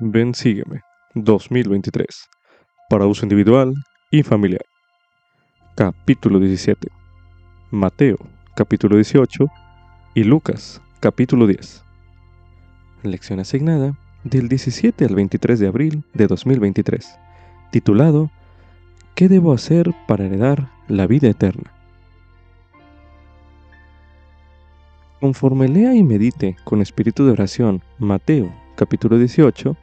Ven Sígueme 2023 para uso individual y familiar. Capítulo 17. Mateo capítulo 18 y Lucas capítulo 10. Lección asignada del 17 al 23 de abril de 2023, titulado ¿Qué debo hacer para heredar la vida eterna? Conforme lea y medite con espíritu de oración Mateo capítulo 18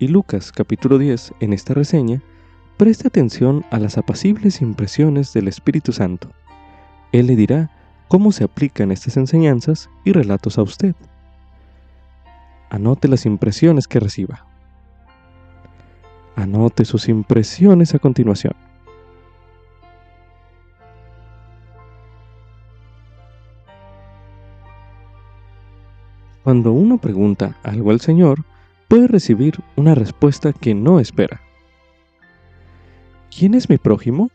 y Lucas capítulo 10 en esta reseña, preste atención a las apacibles impresiones del Espíritu Santo. Él le dirá cómo se aplican estas enseñanzas y relatos a usted. Anote las impresiones que reciba. Anote sus impresiones a continuación. Cuando uno pregunta algo al Señor, puede recibir una respuesta que no espera. ¿Quién es mi prójimo?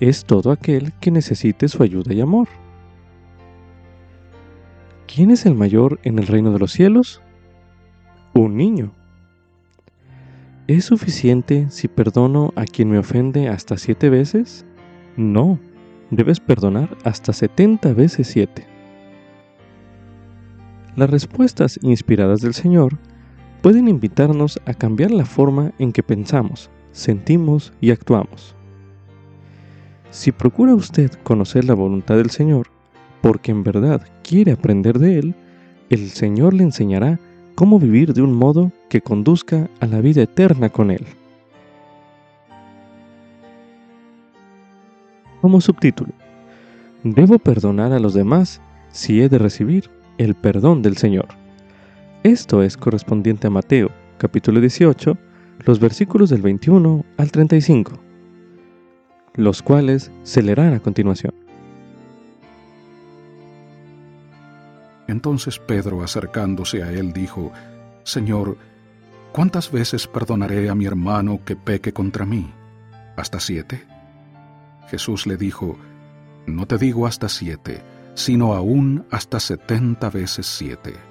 Es todo aquel que necesite su ayuda y amor. ¿Quién es el mayor en el reino de los cielos? Un niño. ¿Es suficiente si perdono a quien me ofende hasta siete veces? No, debes perdonar hasta setenta veces siete. Las respuestas inspiradas del Señor pueden invitarnos a cambiar la forma en que pensamos, sentimos y actuamos. Si procura usted conocer la voluntad del Señor, porque en verdad quiere aprender de Él, el Señor le enseñará cómo vivir de un modo que conduzca a la vida eterna con Él. Como subtítulo, Debo perdonar a los demás si he de recibir el perdón del Señor. Esto es correspondiente a Mateo, capítulo 18, los versículos del 21 al 35, los cuales se leerán a continuación. Entonces Pedro, acercándose a él, dijo, Señor, ¿cuántas veces perdonaré a mi hermano que peque contra mí? ¿Hasta siete? Jesús le dijo, No te digo hasta siete, sino aún hasta setenta veces siete.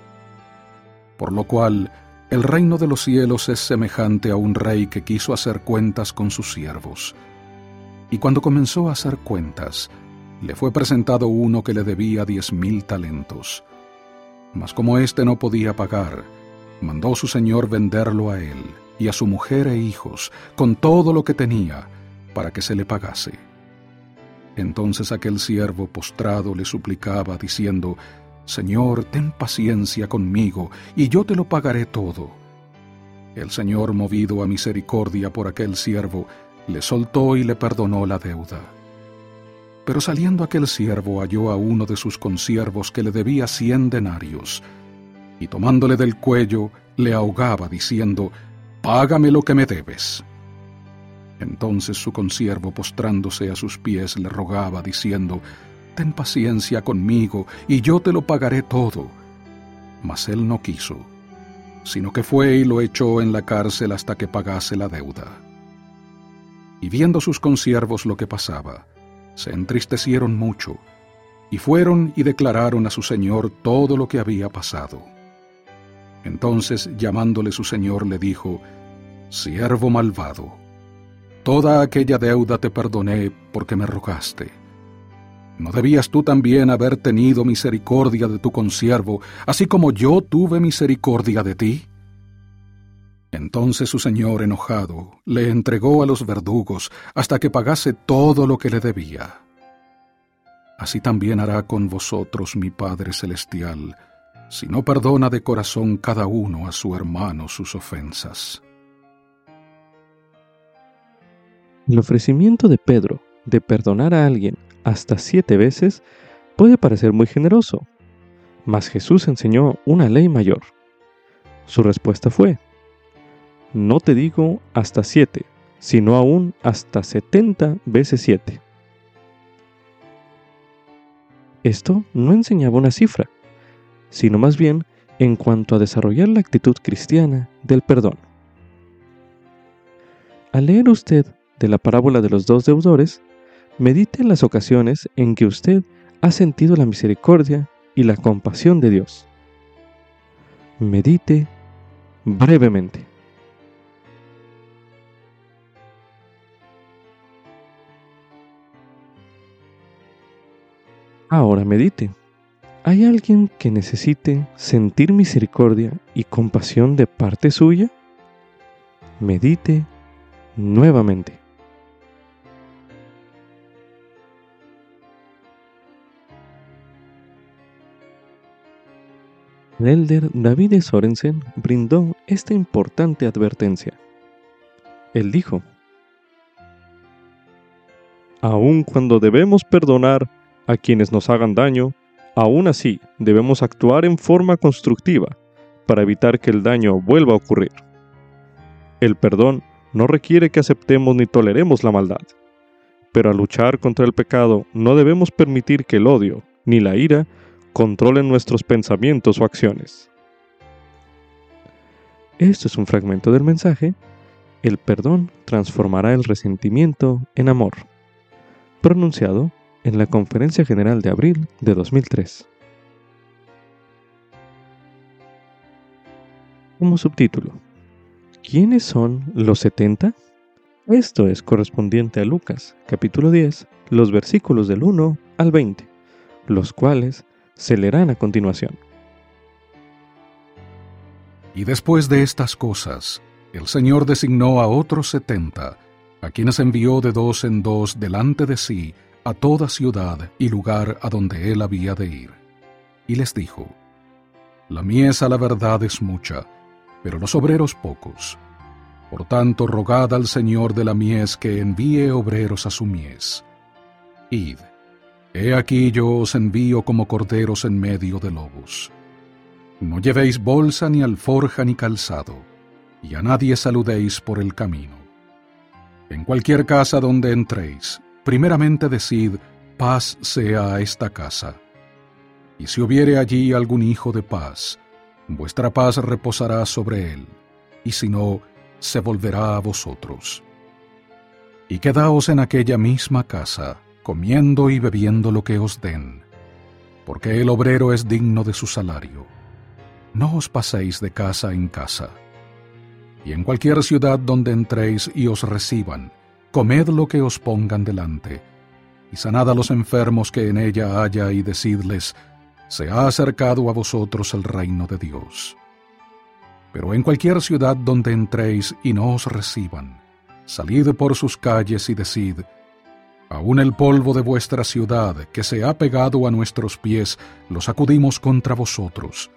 Por lo cual, el reino de los cielos es semejante a un rey que quiso hacer cuentas con sus siervos. Y cuando comenzó a hacer cuentas, le fue presentado uno que le debía diez mil talentos. Mas como éste no podía pagar, mandó su señor venderlo a él y a su mujer e hijos, con todo lo que tenía, para que se le pagase. Entonces aquel siervo postrado le suplicaba, diciendo, Señor, ten paciencia conmigo, y yo te lo pagaré todo. El Señor, movido a misericordia por aquel siervo, le soltó y le perdonó la deuda. Pero saliendo aquel siervo halló a uno de sus consiervos que le debía cien denarios, y tomándole del cuello, le ahogaba, diciendo, Págame lo que me debes. Entonces su consiervo, postrándose a sus pies, le rogaba, diciendo, Ten paciencia conmigo, y yo te lo pagaré todo. Mas él no quiso, sino que fue y lo echó en la cárcel hasta que pagase la deuda. Y viendo sus consiervos lo que pasaba, se entristecieron mucho, y fueron y declararon a su señor todo lo que había pasado. Entonces, llamándole su señor, le dijo, Siervo malvado, Toda aquella deuda te perdoné porque me rogaste. ¿No debías tú también haber tenido misericordia de tu consiervo, así como yo tuve misericordia de ti? Entonces su señor, enojado, le entregó a los verdugos hasta que pagase todo lo que le debía. Así también hará con vosotros mi Padre Celestial, si no perdona de corazón cada uno a su hermano sus ofensas. El ofrecimiento de Pedro de perdonar a alguien hasta siete veces puede parecer muy generoso, mas Jesús enseñó una ley mayor. Su respuesta fue, no te digo hasta siete, sino aún hasta setenta veces siete. Esto no enseñaba una cifra, sino más bien en cuanto a desarrollar la actitud cristiana del perdón. Al leer usted de la parábola de los dos deudores, medite en las ocasiones en que usted ha sentido la misericordia y la compasión de Dios. Medite, brevemente. Ahora medite. ¿Hay alguien que necesite sentir misericordia y compasión de parte suya? Medite nuevamente. El David Sorensen brindó esta importante advertencia. Él dijo, Aun cuando debemos perdonar a quienes nos hagan daño, aún así debemos actuar en forma constructiva para evitar que el daño vuelva a ocurrir. El perdón no requiere que aceptemos ni toleremos la maldad, pero al luchar contra el pecado no debemos permitir que el odio ni la ira controlen nuestros pensamientos o acciones. Esto es un fragmento del mensaje, el perdón transformará el resentimiento en amor, pronunciado en la Conferencia General de abril de 2003. Como subtítulo, ¿quiénes son los 70? Esto es correspondiente a Lucas, capítulo 10, los versículos del 1 al 20, los cuales se leerán a continuación. Y después de estas cosas, el Señor designó a otros setenta, a quienes envió de dos en dos delante de sí a toda ciudad y lugar a donde él había de ir. Y les dijo, La mies a la verdad es mucha, pero los obreros pocos. Por tanto, rogad al Señor de la mies que envíe obreros a su mies. Id He aquí yo os envío como corderos en medio de lobos. No llevéis bolsa ni alforja ni calzado, y a nadie saludéis por el camino. En cualquier casa donde entréis, primeramente decid, paz sea esta casa. Y si hubiere allí algún hijo de paz, vuestra paz reposará sobre él, y si no, se volverá a vosotros. Y quedaos en aquella misma casa, comiendo y bebiendo lo que os den, porque el obrero es digno de su salario. No os paséis de casa en casa. Y en cualquier ciudad donde entréis y os reciban, comed lo que os pongan delante, y sanad a los enfermos que en ella haya, y decidles, se ha acercado a vosotros el reino de Dios. Pero en cualquier ciudad donde entréis y no os reciban, salid por sus calles y decid, Aún el polvo de vuestra ciudad, que se ha pegado a nuestros pies, lo sacudimos contra vosotros.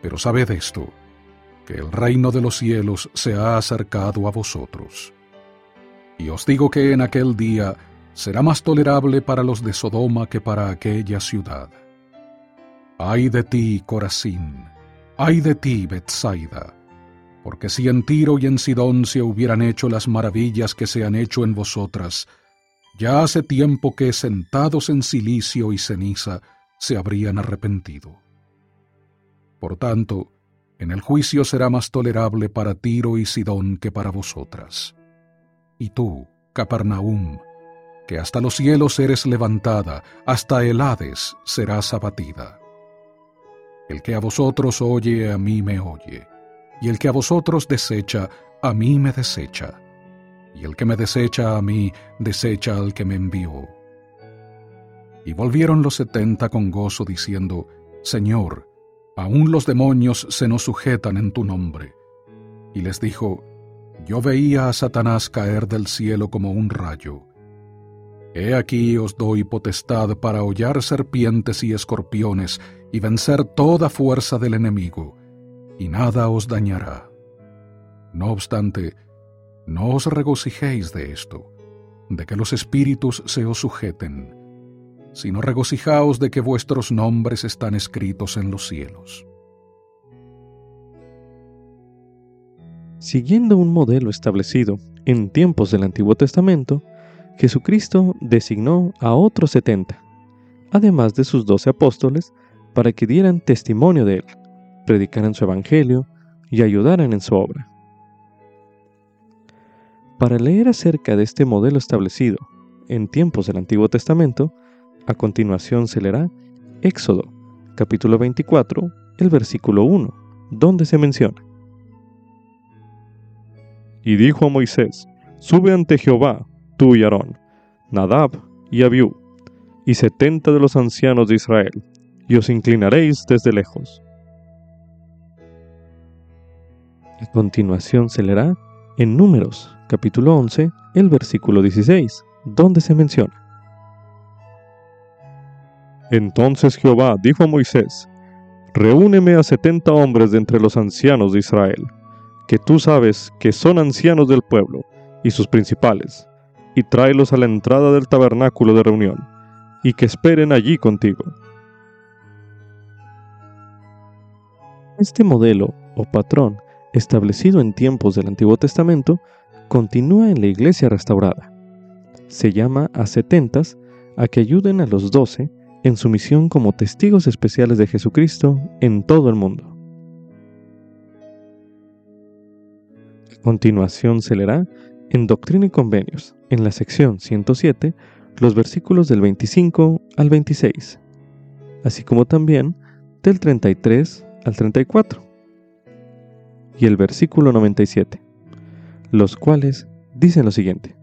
Pero sabed esto, que el reino de los cielos se ha acercado a vosotros. Y os digo que en aquel día será más tolerable para los de Sodoma que para aquella ciudad. Ay de ti, Corazín, ay de ti, Bethsaida, porque si en Tiro y en Sidón se hubieran hecho las maravillas que se han hecho en vosotras, ya hace tiempo que, sentados en silicio y ceniza, se habrían arrepentido. Por tanto, en el juicio será más tolerable para Tiro y Sidón que para vosotras. Y tú, Capernaum, que hasta los cielos eres levantada, hasta el Hades serás abatida. El que a vosotros oye, a mí me oye, y el que a vosotros desecha, a mí me desecha y el que me desecha a mí, desecha al que me envió. Y volvieron los setenta con gozo diciendo, Señor, aún los demonios se nos sujetan en tu nombre. Y les dijo, Yo veía a Satanás caer del cielo como un rayo. He aquí os doy potestad para hollar serpientes y escorpiones y vencer toda fuerza del enemigo, y nada os dañará. No obstante, no os regocijéis de esto, de que los espíritus se os sujeten, sino regocijaos de que vuestros nombres están escritos en los cielos. Siguiendo un modelo establecido en tiempos del Antiguo Testamento, Jesucristo designó a otros setenta, además de sus doce apóstoles, para que dieran testimonio de él, predicaran su evangelio y ayudaran en su obra. Para leer acerca de este modelo establecido en tiempos del Antiguo Testamento, a continuación se leerá Éxodo, capítulo 24, el versículo 1, donde se menciona. y dijo a Moisés, Sube ante Jehová, tú y Aarón, Nadab y Abiú, y setenta de los ancianos de Israel, y os inclinaréis desde lejos. A continuación se leerá en Números, capítulo 11, el versículo 16, donde se menciona. Entonces Jehová dijo a Moisés, Reúneme a setenta hombres de entre los ancianos de Israel, que tú sabes que son ancianos del pueblo, y sus principales, y tráelos a la entrada del tabernáculo de reunión, y que esperen allí contigo. Este modelo o patrón establecido en tiempos del Antiguo Testamento, continúa en la iglesia restaurada. Se llama a setentas a que ayuden a los doce en su misión como testigos especiales de Jesucristo en todo el mundo. A continuación se leerá en Doctrina y Convenios, en la sección 107, los versículos del 25 al 26, así como también del 33 al 34 y el versículo 97, los cuales dicen lo siguiente.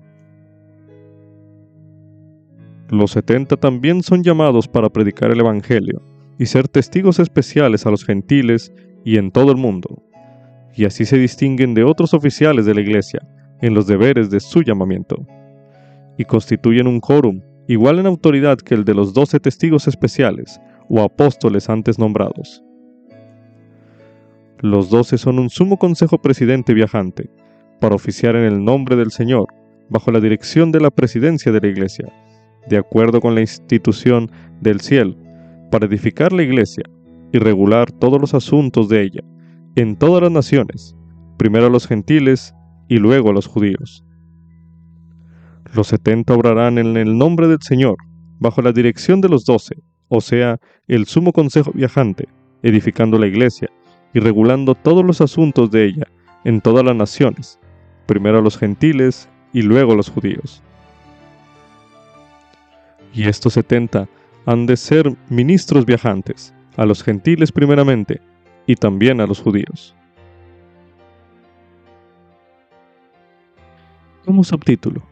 Los setenta también son llamados para predicar el Evangelio y ser testigos especiales a los gentiles y en todo el mundo, y así se distinguen de otros oficiales de la Iglesia en los deberes de su llamamiento, y constituyen un quórum igual en autoridad que el de los doce testigos especiales o apóstoles antes nombrados. Los doce son un sumo consejo presidente viajante, para oficiar en el nombre del Señor, bajo la dirección de la presidencia de la Iglesia, de acuerdo con la institución del cielo, para edificar la Iglesia y regular todos los asuntos de ella, en todas las naciones, primero a los gentiles y luego a los judíos. Los setenta obrarán en el nombre del Señor, bajo la dirección de los doce, o sea, el sumo consejo viajante, edificando la Iglesia y regulando todos los asuntos de ella en todas las naciones, primero a los gentiles y luego a los judíos. Y estos setenta han de ser ministros viajantes, a los gentiles primeramente, y también a los judíos. Como subtítulo,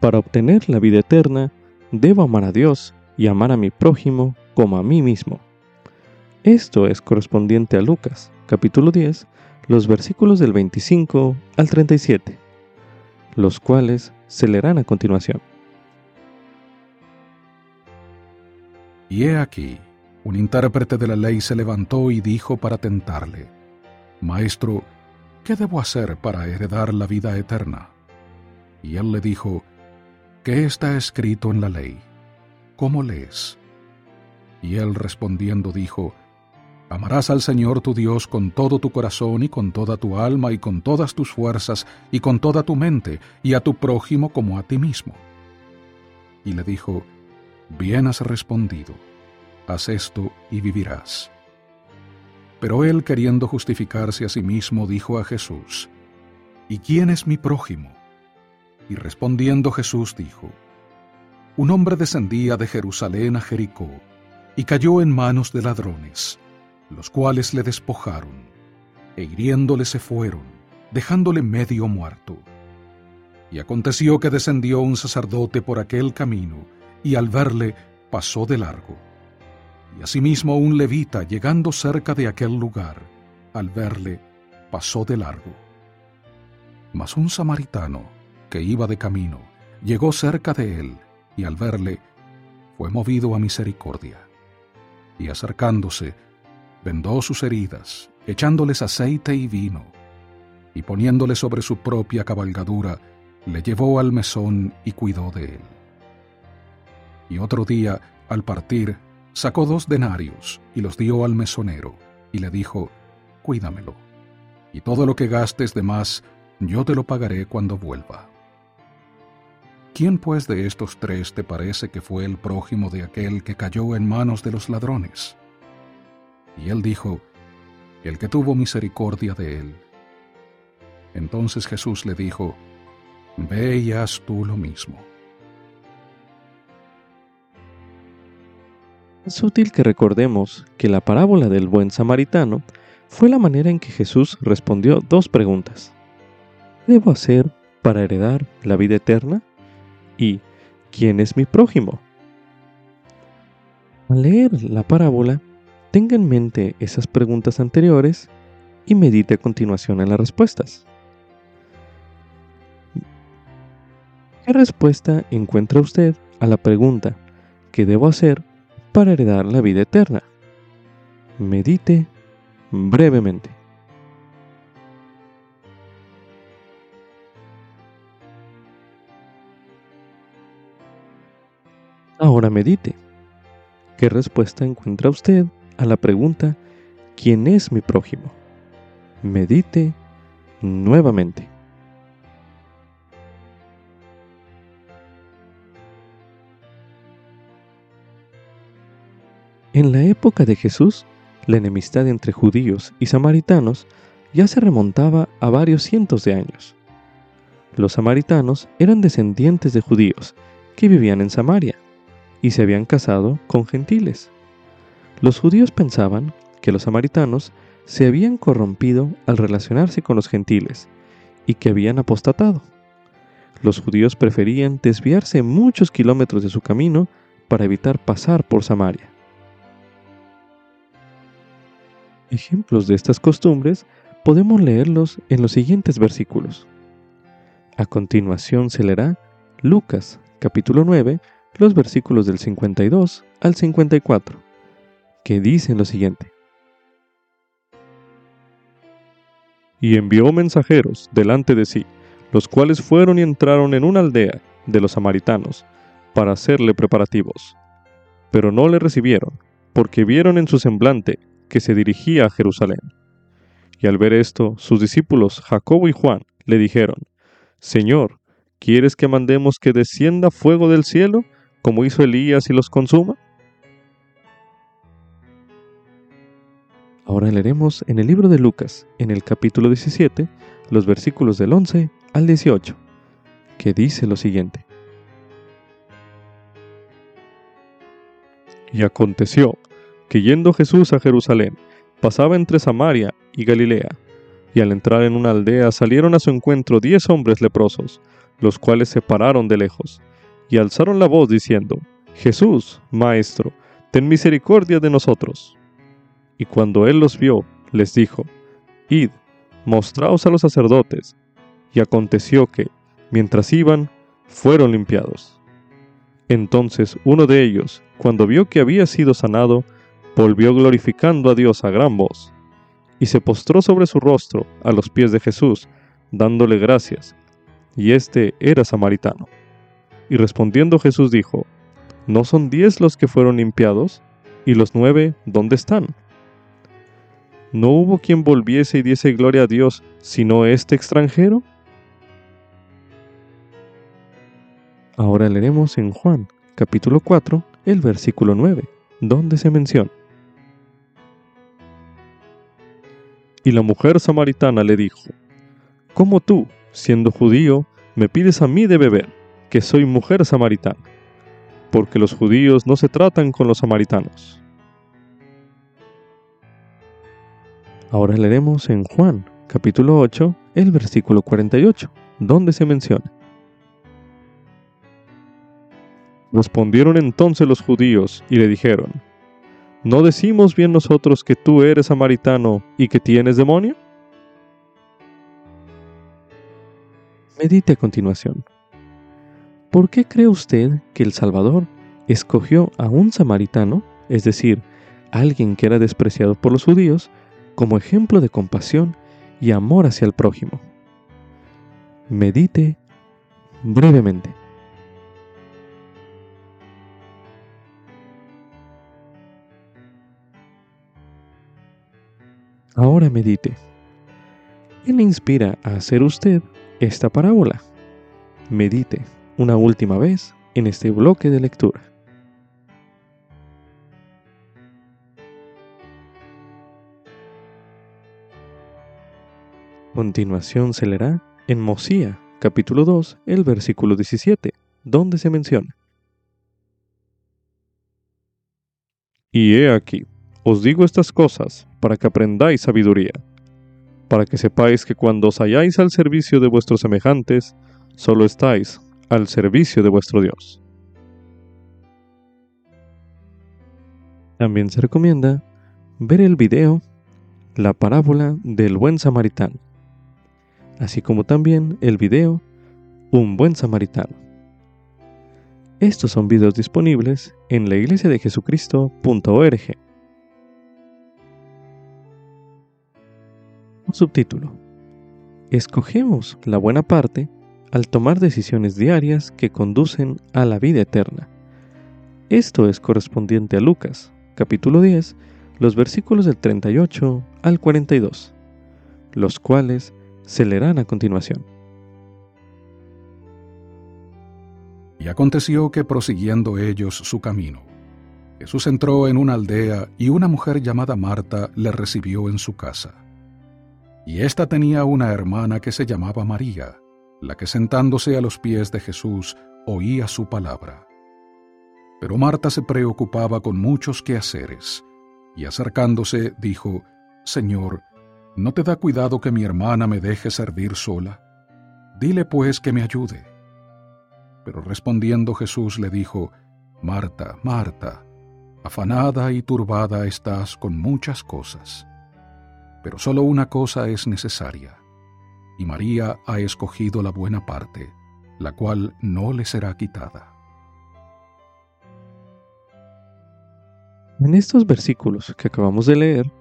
para obtener la vida eterna, debo amar a Dios y amar a mi prójimo como a mí mismo. Esto es correspondiente a Lucas, capítulo 10, los versículos del 25 al 37, los cuales se leerán a continuación. Y he aquí, un intérprete de la ley se levantó y dijo para tentarle, Maestro, ¿qué debo hacer para heredar la vida eterna? Y él le dijo, ¿qué está escrito en la ley? ¿Cómo lees? Y él respondiendo dijo, Amarás al Señor tu Dios con todo tu corazón y con toda tu alma y con todas tus fuerzas y con toda tu mente y a tu prójimo como a ti mismo. Y le dijo, Bien has respondido, haz esto y vivirás. Pero él, queriendo justificarse a sí mismo, dijo a Jesús, ¿Y quién es mi prójimo? Y respondiendo Jesús dijo, Un hombre descendía de Jerusalén a Jericó y cayó en manos de ladrones los cuales le despojaron, e hiriéndole se fueron, dejándole medio muerto. Y aconteció que descendió un sacerdote por aquel camino, y al verle pasó de largo. Y asimismo un levita, llegando cerca de aquel lugar, al verle, pasó de largo. Mas un samaritano, que iba de camino, llegó cerca de él, y al verle, fue movido a misericordia. Y acercándose, vendó sus heridas, echándoles aceite y vino, y poniéndole sobre su propia cabalgadura, le llevó al mesón y cuidó de él. Y otro día, al partir, sacó dos denarios y los dio al mesonero, y le dijo, Cuídamelo, y todo lo que gastes de más, yo te lo pagaré cuando vuelva. ¿Quién pues de estos tres te parece que fue el prójimo de aquel que cayó en manos de los ladrones? Y él dijo, El que tuvo misericordia de él. Entonces Jesús le dijo, Ve y haz tú lo mismo. Es útil que recordemos que la parábola del buen samaritano fue la manera en que Jesús respondió dos preguntas. debo hacer para heredar la vida eterna? ¿Y quién es mi prójimo? Al leer la parábola, tenga en mente esas preguntas anteriores y medite a continuación en las respuestas. ¿Qué respuesta encuentra usted a la pregunta ¿qué debo hacer para heredar la vida eterna? Medite brevemente. Ahora medite. ¿Qué respuesta encuentra usted a la pregunta ¿quién es mi prójimo? Medite nuevamente. En la época de Jesús, la enemistad entre judíos y samaritanos ya se remontaba a varios cientos de años. Los samaritanos eran descendientes de judíos que vivían en Samaria y se habían casado con gentiles. Los judíos pensaban que los samaritanos se habían corrompido al relacionarse con los gentiles y que habían apostatado. Los judíos preferían desviarse muchos kilómetros de su camino para evitar pasar por Samaria. Ejemplos de estas costumbres podemos leerlos en los siguientes versículos. A continuación se leerá Lucas capítulo 9 los versículos del 52 al 54, que dicen lo siguiente. Y envió mensajeros delante de sí, los cuales fueron y entraron en una aldea de los samaritanos, para hacerle preparativos. Pero no le recibieron, porque vieron en su semblante que se dirigía a Jerusalén. Y al ver esto, sus discípulos Jacobo y Juan le dijeron, Señor, ¿quieres que mandemos que descienda fuego del cielo como hizo Elías y los consuma? Ahora leeremos en el libro de Lucas, en el capítulo 17, los versículos del 11 al 18, que dice lo siguiente. Y aconteció que yendo Jesús a Jerusalén, pasaba entre Samaria y Galilea, y al entrar en una aldea salieron a su encuentro diez hombres leprosos, los cuales se pararon de lejos, y alzaron la voz diciendo, Jesús, Maestro, ten misericordia de nosotros. Y cuando él los vio, les dijo, Id, mostraos a los sacerdotes. Y aconteció que, mientras iban, fueron limpiados. Entonces uno de ellos, cuando vio que había sido sanado, volvió glorificando a Dios a gran voz, y se postró sobre su rostro a los pies de Jesús, dándole gracias, y éste era samaritano. Y respondiendo Jesús dijo, ¿No son diez los que fueron limpiados? ¿Y los nueve dónde están? ¿No hubo quien volviese y diese gloria a Dios sino este extranjero? Ahora leeremos en Juan capítulo 4 el versículo 9, donde se menciona. Y la mujer samaritana le dijo, ¿Cómo tú, siendo judío, me pides a mí de beber? que soy mujer samaritana, porque los judíos no se tratan con los samaritanos. Ahora leeremos en Juan capítulo 8 el versículo 48, donde se menciona. Respondieron entonces los judíos y le dijeron, ¿no decimos bien nosotros que tú eres samaritano y que tienes demonio? Medite a continuación. ¿Por qué cree usted que el Salvador escogió a un samaritano, es decir, alguien que era despreciado por los judíos, como ejemplo de compasión y amor hacia el prójimo? Medite brevemente. Ahora medite. ¿Quién le inspira a hacer usted esta parábola? Medite una última vez en este bloque de lectura. Continuación se leerá en Mosía, capítulo 2, el versículo 17, donde se menciona. Y he aquí, os digo estas cosas para que aprendáis sabiduría. para que sepáis que cuando os halláis al servicio de vuestros semejantes, solo estáis al servicio de vuestro Dios. También se recomienda ver el video La parábola del buen samaritano, así como también el video Un buen samaritano. Estos son videos disponibles en la iglesia de Jesucristo.org. Subtítulo. Escogemos la buena parte al tomar decisiones diarias que conducen a la vida eterna. Esto es correspondiente a Lucas, capítulo 10, los versículos del 38 al 42, los cuales se leerán a continuación. Y aconteció que prosiguiendo ellos su camino, Jesús entró en una aldea y una mujer llamada Marta le recibió en su casa. Y ésta tenía una hermana que se llamaba María, la que sentándose a los pies de Jesús oía su palabra. Pero Marta se preocupaba con muchos quehaceres, y acercándose dijo, Señor, ¿no te da cuidado que mi hermana me deje servir sola? Dile pues que me ayude. Pero respondiendo Jesús le dijo, Marta, Marta, afanada y turbada estás con muchas cosas pero solo una cosa es necesaria, y María ha escogido la buena parte, la cual no le será quitada. En estos versículos que acabamos de leer,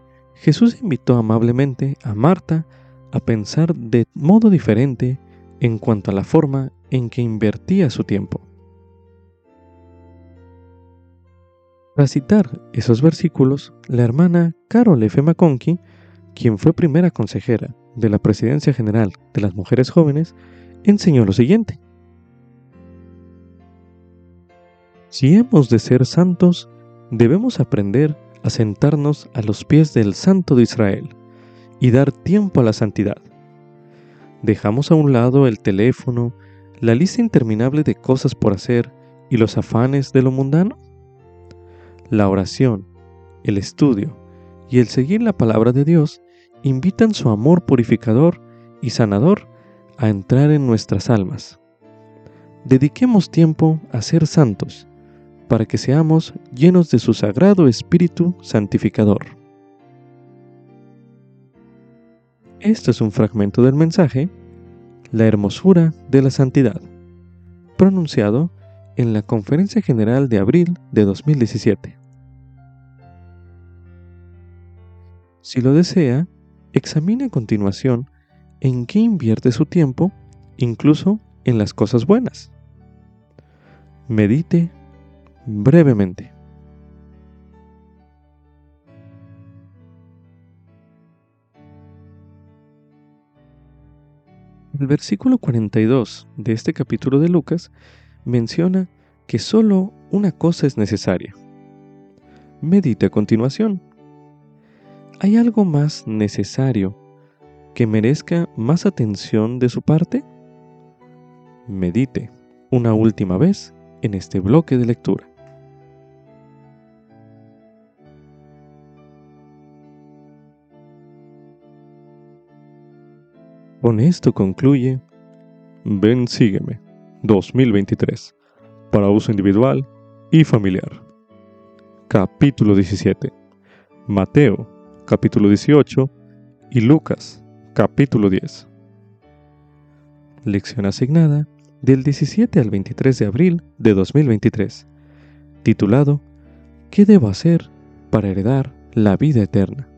Jesús invitó amablemente a Marta a pensar de modo diferente en cuanto a la forma en que invertía su tiempo. Para citar esos versículos, la hermana Carol F. McConkie quien fue primera consejera de la Presidencia General de las Mujeres Jóvenes, enseñó lo siguiente. Si hemos de ser santos, debemos aprender a sentarnos a los pies del Santo de Israel y dar tiempo a la santidad. Dejamos a un lado el teléfono, la lista interminable de cosas por hacer y los afanes de lo mundano. La oración, el estudio y el seguir la palabra de Dios invitan su amor purificador y sanador a entrar en nuestras almas. Dediquemos tiempo a ser santos, para que seamos llenos de su sagrado Espíritu santificador. Este es un fragmento del mensaje, La hermosura de la santidad, pronunciado en la Conferencia General de abril de 2017. Si lo desea, examine a continuación en qué invierte su tiempo, incluso en las cosas buenas. Medite brevemente. El versículo 42 de este capítulo de Lucas menciona que solo una cosa es necesaria. Medite a continuación ¿Hay algo más necesario que merezca más atención de su parte? Medite una última vez en este bloque de lectura. Con esto concluye Ven Sígueme 2023 para uso individual y familiar. Capítulo 17. Mateo capítulo 18, y Lucas, capítulo 10. Lección asignada del 17 al 23 de abril de 2023, titulado ¿Qué debo hacer para heredar la vida eterna?